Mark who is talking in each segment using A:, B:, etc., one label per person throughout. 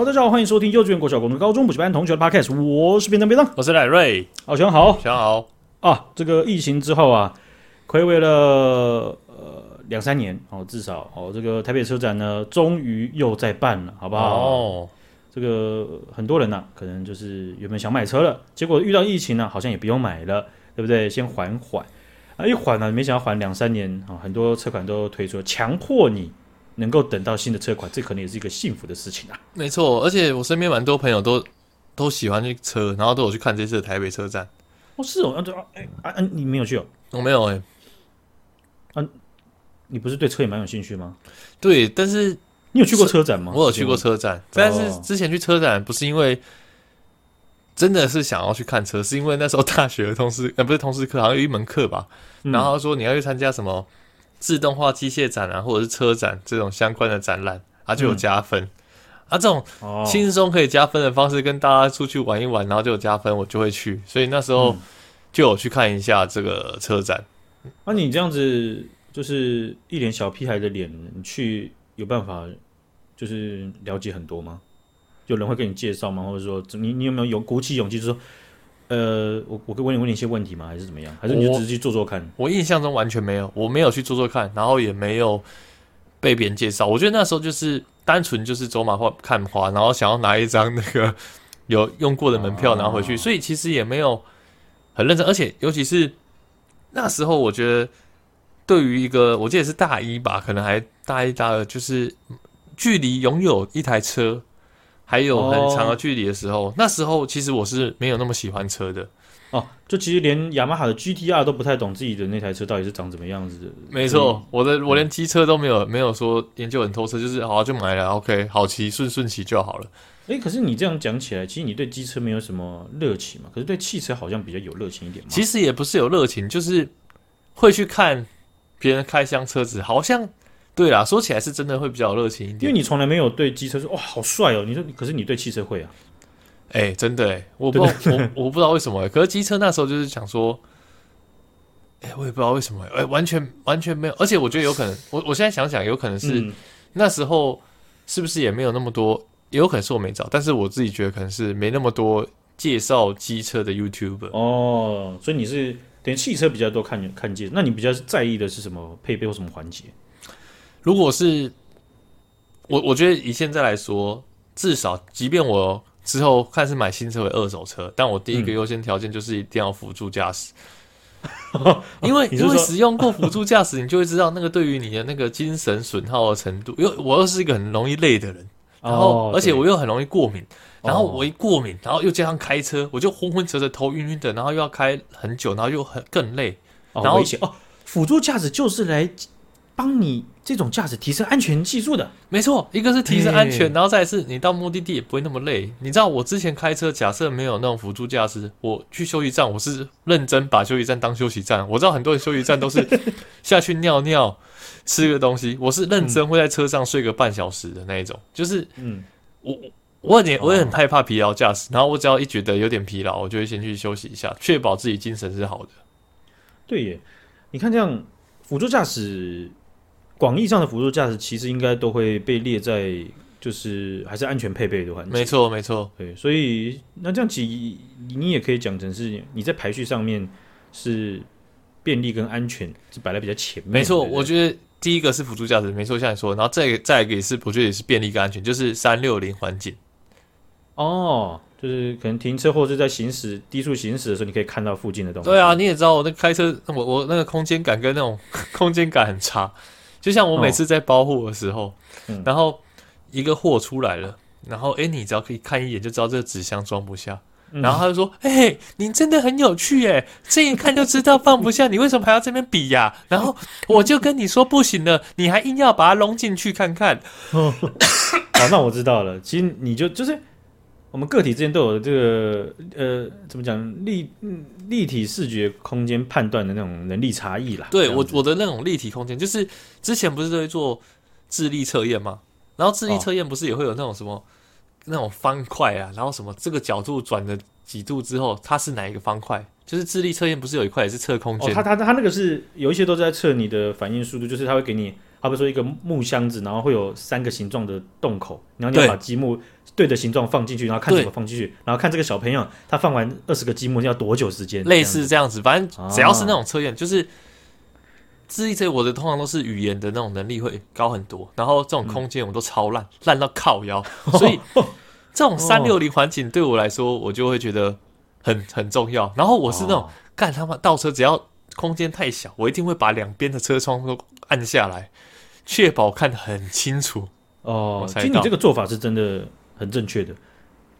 A: 好，大家好，欢迎收听幼稚园、国小、国中、高中补习班同学的 Podcast，我是边当边当，
B: 我是赖瑞，
A: 好，小好，
B: 小好
A: 啊，这个疫情之后啊，睽违了呃两三年，哦，至少哦，这个台北车展呢，终于又在办了，好不好？哦，这个很多人呢、啊，可能就是原本想买车了，结果遇到疫情呢、啊，好像也不用买了，对不对？先缓缓，啊，一缓呢，没想到缓两三年啊，很多车款都推出了，强迫你。能够等到新的车款，这可能也是一个幸福的事情啊。
B: 没错，而且我身边蛮多朋友都都喜欢这车，然后都有去看这次的台北车展。
A: 哦，是哦，啊对啊，哎啊，啊，你没有去哦？
B: 我没有哎、
A: 欸。啊，你不是对车也蛮有兴趣吗？
B: 对，但是
A: 你有去过车展吗？
B: 我有去过车展，但是之前去车展不是因为真的是想要去看车，是因为那时候大学的通识呃不是通识课，好像有一门课吧，嗯、然后说你要去参加什么。自动化机械展啊，或者是车展这种相关的展览，它就有加分。嗯、啊，这种轻松可以加分的方式，跟大家出去玩一玩，然后就有加分，我就会去。所以那时候就有去看一下这个车展。那、
A: 嗯啊、你这样子就是一脸小屁孩的脸，你去有办法就是了解很多吗？有人会跟你介绍吗？或者说你你有没有有鼓起勇气就说？呃，我我可以问你问你一些问题吗？还是怎么样？还是你就直接去做做看？
B: 我，我印象中完全没有，我没有去做做看，然后也没有被别人介绍。我觉得那时候就是单纯就是走马花看花，然后想要拿一张那个 有用过的门票拿回去，啊、所以其实也没有很认真。而且尤其是那时候，我觉得对于一个我记得是大一吧，可能还大一大二，就是距离拥有一台车。还有很长的距离的时候，哦、那时候其实我是没有那么喜欢车的
A: 哦。就其实连雅马哈的 GTR 都不太懂自己的那台车到底是长怎么样子的。
B: 没错，嗯、我的我连机车都没有没有说研究很透彻，就是好就买了，OK，好骑顺顺骑就好了。
A: 哎，可是你这样讲起来，其实你对机车没有什么热情嘛？可是对汽车好像比较有热情一点嘛。
B: 其实也不是有热情，就是会去看别人开箱车子，好像。对啦，说起来是真的会比较热情一点，
A: 因为你从来没有对机车说哇好帅哦，你说可是你对汽车会啊？
B: 哎、欸，真的哎，我不知道我我不知道为什么，可是机车那时候就是想说，哎、欸，我也不知道为什么，哎、欸，完全完全没有，而且我觉得有可能，我我现在想想，有可能是、嗯、那时候是不是也没有那么多，也有可能是我没找，但是我自己觉得可能是没那么多介绍机车的 YouTuber
A: 哦，所以你是等于汽车比较多看看见，那你比较在意的是什么配备或什么环节？
B: 如果是我，我觉得以现在来说，至少即便我之后看是买新车为二手车，但我第一个优先条件就是一定要辅助驾驶，嗯、因为因为使用过辅助驾驶，你就会知道那个对于你的那个精神损耗的程度。因为我又是一个很容易累的人，然后而且我又很容易过敏，然后我一过敏，然后又加上开车，我就昏昏沉沉、头晕晕的，然后又要开很久，然后又很更累，然后
A: 哦，辅助驾驶就是来。帮你这种驾驶提升安全系数的，
B: 没错，一个是提升安全，然后再是你到目的地也不会那么累。你知道我之前开车，假设没有那种辅助驾驶，我去休息站，我是认真把休息站当休息站。我知道很多人休息站都是下去尿尿、吃个东西，我是认真会在车上睡个半小时的那一种。就是，嗯，我我也我也很害怕疲劳驾驶，然后我只要一觉得有点疲劳，我就会先去休息一下，确保自己精神是好的。
A: 对耶，你看这样辅助驾驶。广义上的辅助驾驶其实应该都会被列在，就是还是安全配备的环节。
B: 没错，没错。
A: 对，所以那这样其你也可以讲成是你在排序上面是便利跟安全是摆在比较前面。
B: 没错，我觉得第一个是辅助驾驶，没错，像你说，然后再再一个也是，我觉得也是便利跟安全，就是三六零环景。
A: 哦，就是可能停车或者在行驶低速行驶的时候，你可以看到附近的东西。
B: 对啊，你也知道我那开车，我我那个空间感跟那种 空间感很差。就像我每次在包货的时候，然后一个货出来了，然后哎，你只要可以看一眼就知道这个纸箱装不下，嗯、然后他就说：“哎，你真的很有趣哎，这一看就知道放不下，你为什么还要这边比呀、啊？”然后 我就跟你说不行了，你还硬要把它弄进去看看。
A: 哦、好，那我知道了。其实你就就是。我们个体之间都有这个呃，怎么讲立立体视觉空间判断的那种能力差异啦。
B: 对我我的那种立体空间，就是之前不是都会做智力测验吗？然后智力测验不是也会有那种什么、哦、那种方块啊，然后什么这个角度转了几度之后，它是哪一个方块？就是智力测验不是有一块也是测空间？
A: 哦它它它那个是有一些都在测你的反应速度，就是它会给你好比说一个木箱子，然后会有三个形状的洞口，然后你要把积木对着形状放进去，然后看怎么放进去，然后看这个小朋友他放完二十个积木要多久时间，
B: 类似这样子。反正只要是那种测验，啊、就是智力测我的通常都是语言的那种能力会高很多，然后这种空间我都超烂，烂、嗯、到靠腰，所以 这种三六零环境对我来说，我就会觉得很很重要。然后我是那种干、哦、他妈倒车，只要空间太小，我一定会把两边的车窗都按下来。确保看得很清楚
A: 哦，其实你这个做法是真的很正确的。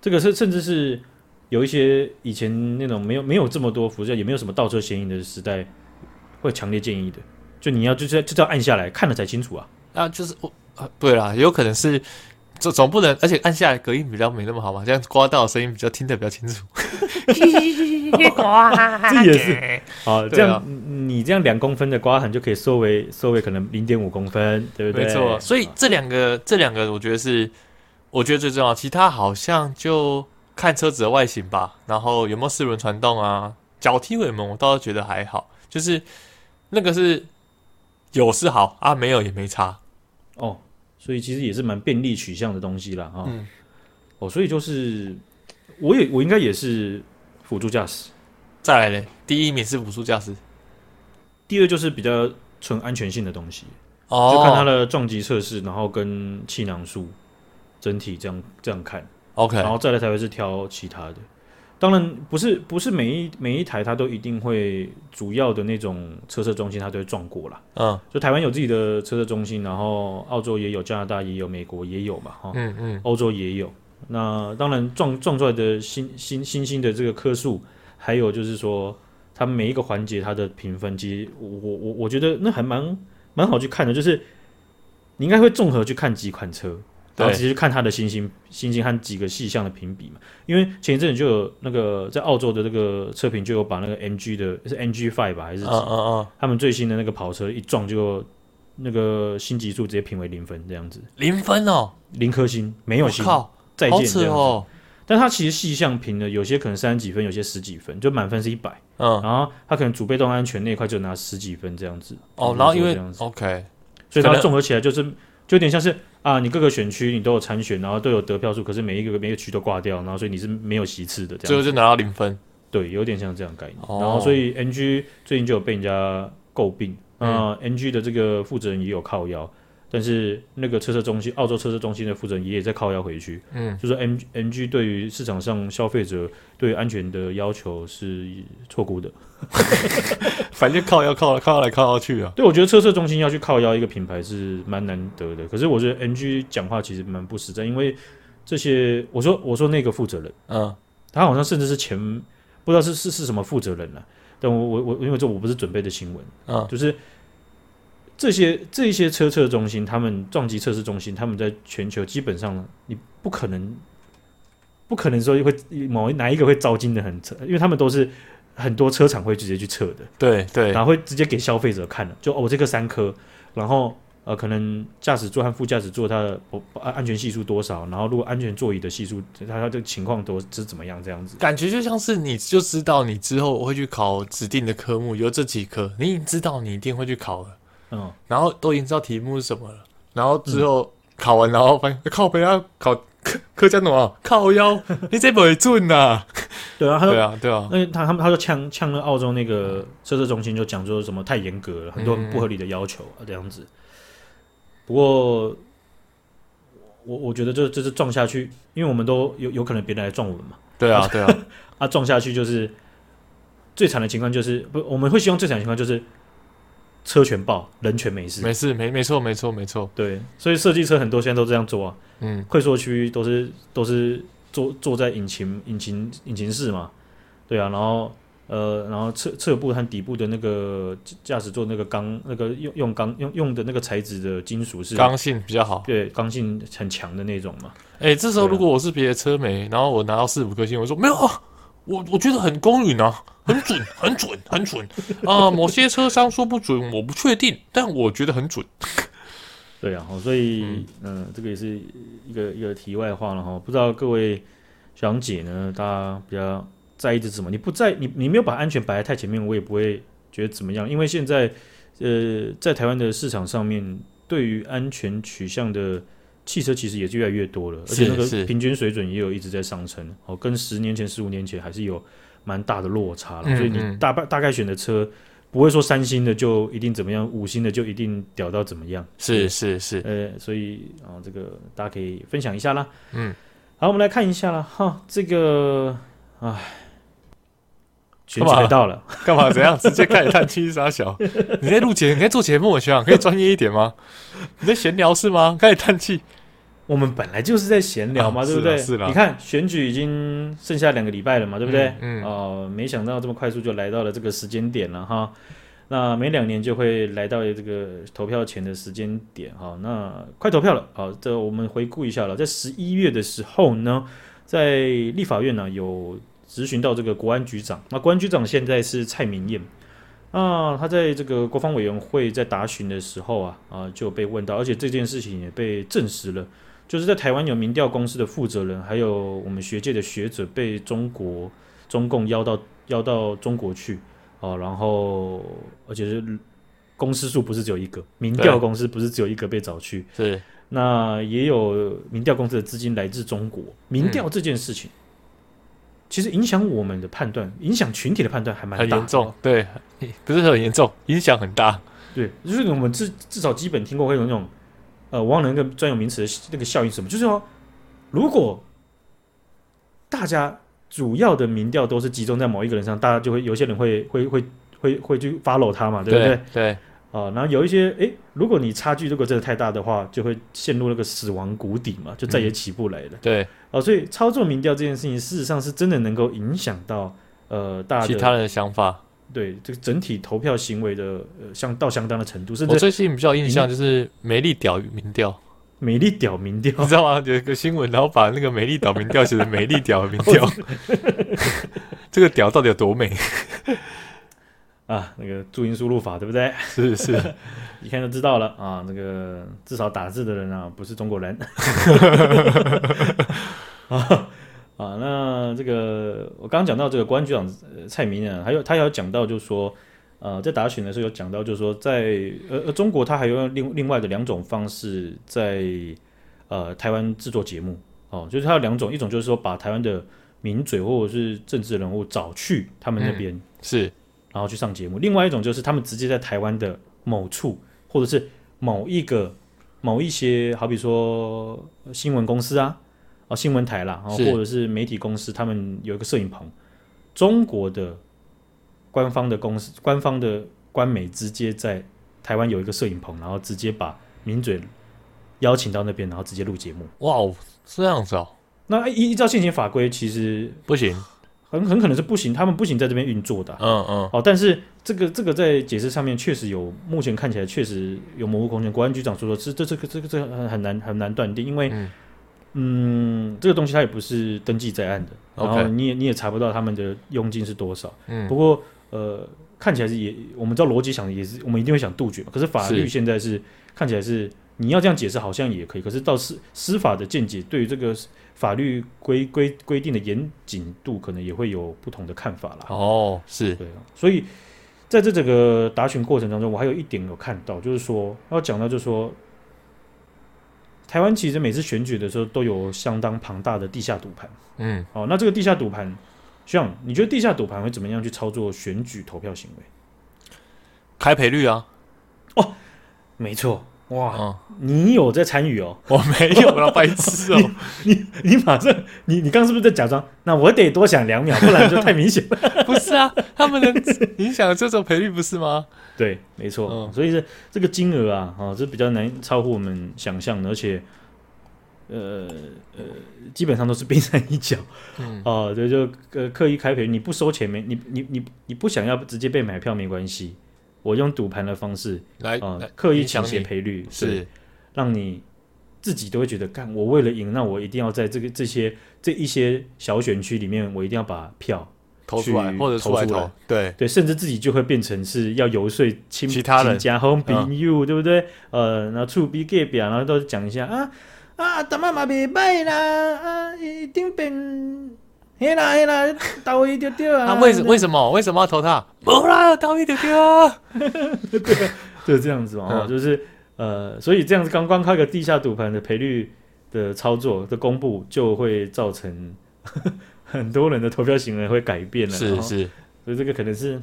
A: 这个是甚至是有一些以前那种没有没有这么多辐射，也没有什么倒车显影的时代，会强烈建议的。就你要就是就要按下来看了才清楚啊。
B: 啊，就是我啊，对啦，有可能是总总不能，而且按下来隔音比较没那么好嘛，这样刮到的声音比较听得比较清楚。
A: 刮，这也是好，这样你这样两公分的刮痕就可以缩为缩为可能零点五公分，对不对？
B: 没错，所以这两个这两个我觉得是我觉得最重要，其他好像就看车子的外形吧，然后有没有四轮传动啊，脚踢尾门我倒是觉得还好，就是那个是有是好啊，没有也没差
A: 哦，所以其实也是蛮便利取向的东西啦。哈、嗯。哦，所以就是我也我应该也是。辅助驾驶，
B: 再来嘞，第一名是辅助驾驶，
A: 第二就是比较纯安全性的东西，哦，就看它的撞击测试，然后跟气囊数整体这样这样看
B: ，OK，
A: 然后再来才会是挑其他的。当然不是不是每一每一台它都一定会主要的那种车测中心它都会撞过啦。嗯，就台湾有自己的车测中心，然后澳洲也有，加拿大也有，美国也有嘛，哈，嗯嗯，欧洲也有。那当然撞撞出来的新新新星的这个颗数，还有就是说，它每一个环节它的评分，其实我我我觉得那还蛮蛮好去看的，就是你应该会综合去看几款车，然后直接去看它的星星星星和几个细项的评比嘛。因为前一阵子就有那个在澳洲的这个车评就有把那个 MG 的是 MG Five 吧还是几？嗯嗯嗯，他们最新的那个跑车一撞就那个星级数直接评为零分这样子，
B: 零分哦，
A: 零颗星没有星。再见这样子，哦，但他其实细项评的有些可能三十几分，有些十几分，就满分是一百，嗯，然后他可能主被动安全那块就拿十几分这样子。
B: 哦，然后因为 OK，
A: 所以它综合起来就是就有点像是啊，你各个选区你都有参选，然后都有得票数，可是每一个每一个区都挂掉，然后所以你是没有席次的，这样，
B: 最后就拿到零分。
A: 对，有点像这样概念。哦，然后所以 NG 最近就有被人家诟病，啊，嗯，NG 的这个负责人也有靠腰。但是那个车测中心，澳洲车测中心的负责人也在靠腰回去，嗯，就说 M M G 对于市场上消费者对安全的要求是错估的，
B: 反正靠腰靠靠来靠去啊。
A: 对，我觉得车测中心要去靠腰一个品牌是蛮难得的。可是我觉得 M G 讲话其实蛮不实在，因为这些我说我说那个负责人，嗯，他好像甚至是前不知道是是是什么负责人了，啊，但我我我因为这我不是准备的新闻，嗯，就是。这些这一些车测中心，他们撞击测试中心，他们在全球基本上，你不可能不可能说会某哪一个会招金的很扯，因为他们都是很多车厂会直接去测的，
B: 对对，
A: 然后会直接给消费者看的，就哦这个三颗，然后呃可能驾驶座和副驾驶座它的安安全系数多少，然后如果安全座椅的系数，它它的情况都是怎么样这样子，
B: 感觉就像是你就知道你之后会去考指定的科目有这几科，你已经知道你一定会去考了。嗯，然后都已经知道题目是什么了，然后之后考完，然后发现靠北啊，考科科加诺啊，靠腰，你这不会准呐？
A: 对啊，
B: 对啊，对啊，
A: 那他他们他就呛呛了澳洲那个测试中心，就讲说什么太严格了，很多不合理的要求啊这样子。不过我我觉得这这是撞下去，因为我们都有有可能别人来撞我们嘛。
B: 对啊，对啊，
A: 啊撞下去就是最惨的情况，就是不我们会希望最惨的情况就是。车全爆，人全没事，
B: 没事，没没错，没错，没错。
A: 对，所以设计车很多现在都这样做啊。嗯，快速区都是都是坐坐在引擎引擎引擎室嘛。对啊，然后呃，然后侧侧部和底部的那个驾驶座那个钢那个用用钢用用的那个材质的金属是
B: 刚性比较好，
A: 对，刚性很强的那种嘛。
B: 哎、欸，这时候如果我是别的车媒，然后我拿到四五颗星，我说没有啊。我我觉得很公允啊，很准，很准，很准啊、呃！某些车商说不准，我不确定，但我觉得很准。
A: 对啊，所以嗯、呃，这个也是一个一个题外话了哈。不知道各位学长姐呢，大家比较在意的是什么？你不在，你你没有把安全摆在太前面，我也不会觉得怎么样。因为现在呃，在台湾的市场上面，对于安全取向的汽车其实也是越来越多了，而且那个平均水准也有一直在上升。哦，跟十年前、十五年前还是有蛮大的落差了。嗯嗯，所以你大概大概选的车，不会说三星的就一定怎么样，五星的就一定屌到怎么样。
B: 是是是，
A: 呃，所以啊，这个大家可以分享一下啦。嗯，好，我们来看一下啦。哈，这个，唉。选举来到了，
B: 干嘛？怎样？直接开始叹气傻小？你在录节，你在做节目，我想可以专业一点吗？你在闲聊是吗？开始叹气。
A: 我们本来就是在闲聊嘛，啊、对不对？是的。你看选举已经剩下两个礼拜了嘛，对不对？嗯。哦、呃，没想到这么快速就来到了这个时间点了哈。那每两年就会来到这个投票前的时间点哈。那快投票了，好，这我们回顾一下了，在十一月的时候呢，在立法院呢有。质询到这个国安局长，那国安局长现在是蔡明彦。啊，他在这个国防委员会在答询的时候啊啊就被问到，而且这件事情也被证实了，就是在台湾有民调公司的负责人，还有我们学界的学者被中国中共邀到邀到中国去啊，然后而且是公司数不是只有一个，民调公司不是只有一个被找去，
B: 是
A: 那也有民调公司的资金来自中国，民调这件事情。嗯其实影响我们的判断，影响群体的判断还蛮大，
B: 很严重。对，不是很严重，影响很大。
A: 对，就是我们至至少基本听过会有那种，呃，我忘了那个专有名词的那个效应什么，就是说，如果大家主要的民调都是集中在某一个人上，大家就会有些人会会会会会去 follow 他嘛，对不对？
B: 对。对
A: 啊、呃，然后有一些，诶，如果你差距如果真的太大的话，就会陷入那个死亡谷底嘛，就再也起不来了。
B: 嗯、对，
A: 哦，所以操作民调这件事情，事实上是真的能够影响到呃大家
B: 其他人的想法，
A: 对这个整体投票行为的呃相到相当的程度。甚
B: 至我最近比较印象就是美丽屌民调，
A: 美丽屌民调，
B: 你知道吗？有一个新闻，然后把那个美丽屌民调写成美丽屌民调，这个屌到底有多美？
A: 啊，那个注音输入法对不对？
B: 是是，
A: 一看就知道了啊。那个至少打字的人啊，不是中国人。啊啊，那这个我刚刚讲到这个公安局长蔡明啊，还有他有讲到，就是说，呃，在打选的时候有讲到，就是说在，在呃呃中国，他还有另另外的两种方式在呃台湾制作节目哦，就是他有两种，一种就是说把台湾的名嘴或者是政治人物找去他们那边、嗯、
B: 是。
A: 然后去上节目。另外一种就是他们直接在台湾的某处，或者是某一个、某一些，好比说新闻公司啊，啊新闻台啦，然后或者是媒体公司，他们有一个摄影棚。中国的官方的公司、官方的官媒直接在台湾有一个摄影棚，然后直接把名嘴邀请到那边，然后直接录节目。
B: 哇哦，是这样子哦。
A: 那依依照现行法规，其实
B: 不行。
A: 很很可能是不行，他们不行在这边运作的，
B: 嗯嗯，
A: 哦，但是这个这个在解释上面确实有，目前看起来确实有模糊空间。国安局长说说，这这这个这个这个很很难很难断定，因为嗯，嗯，这个东西它也不是登记在案的，然后你也你也查不到他们的佣金是多少，嗯，不过呃，看起来是也，我们知道逻辑想也是，我们一定会想杜绝嘛，可是法律现在是，是看起来是你要这样解释好像也可以，可是到司司法的见解对于这个。法律规规规定的严谨度可能也会有不同的看法啦。
B: 哦，是
A: 对，所以在这整个答询过程当中，我还有一点有看到，就是说要讲到，就是说台湾其实每次选举的时候都有相当庞大的地下赌盘。嗯，哦，那这个地下赌盘，像，你觉得地下赌盘会怎么样去操作选举投票行为？
B: 开赔率啊？
A: 哦，没错。哇，哦、你有在参与哦？
B: 我没有啦，白痴哦！
A: 你你，你马上，你你刚刚是不是在假装？那我得多想两秒，不然就太明显了。
B: 不是啊，他们的影响这种赔率不是吗？
A: 对，没错。嗯、所以这这个金额啊，哦，这比较难超乎我们想象的，而且，呃呃，基本上都是冰山一角。嗯，哦，对，就呃刻意开赔，你不收钱没？你你你你不想要直接被买票没关系。我用赌盘的方式来啊，呃、刻意抢写赔率是让你自己都会觉得，干我为了赢，那我一定要在这个这些这一些小选区里面，我一定要把票
B: 投出来，或者投出来，对
A: 对，甚至自己就会变成是要游说亲
B: 其他人
A: 家 home be you，对不对？呃，然后处 B G 表，然后都讲一下啊啊，大妈妈别拜啦啊，一定变。嘿啦嘿啦，投一丢丢啊！
B: 啊，为什为什么为什么要投他？不啦，投一丢丢啊！
A: 对，就是这样子嘛。哦，就是呃，所以这样子刚刚靠一个地下赌盘的赔率的操作的公布，就会造成 很多人的投票行为会改变了。
B: 是是，
A: 所以这个可能是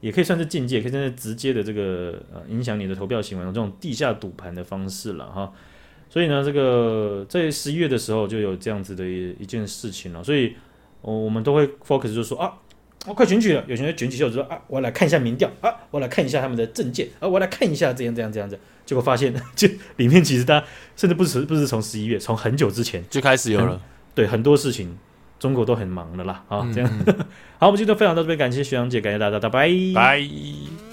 A: 也可以算是境界，可以算是直接的这个呃影响你的投票行为的这种地下赌盘的方式了哈。所以呢，这个在十一月的时候就有这样子的一一件事情了，所以我我们都会 focus 就是说啊。我、哦、快选举了，有些人选举就说啊，我来看一下民调啊，我来看一下他们的政见啊，我来看一下这样这样这样子，结果发现 就里面其实大家甚至不是不是从十一月，从很久之前
B: 就开始有了，
A: 对很多事情中国都很忙的啦啊，这样、嗯、好，我们今天分享到这边，感谢学长姐，感谢大家，拜拜。
B: 拜。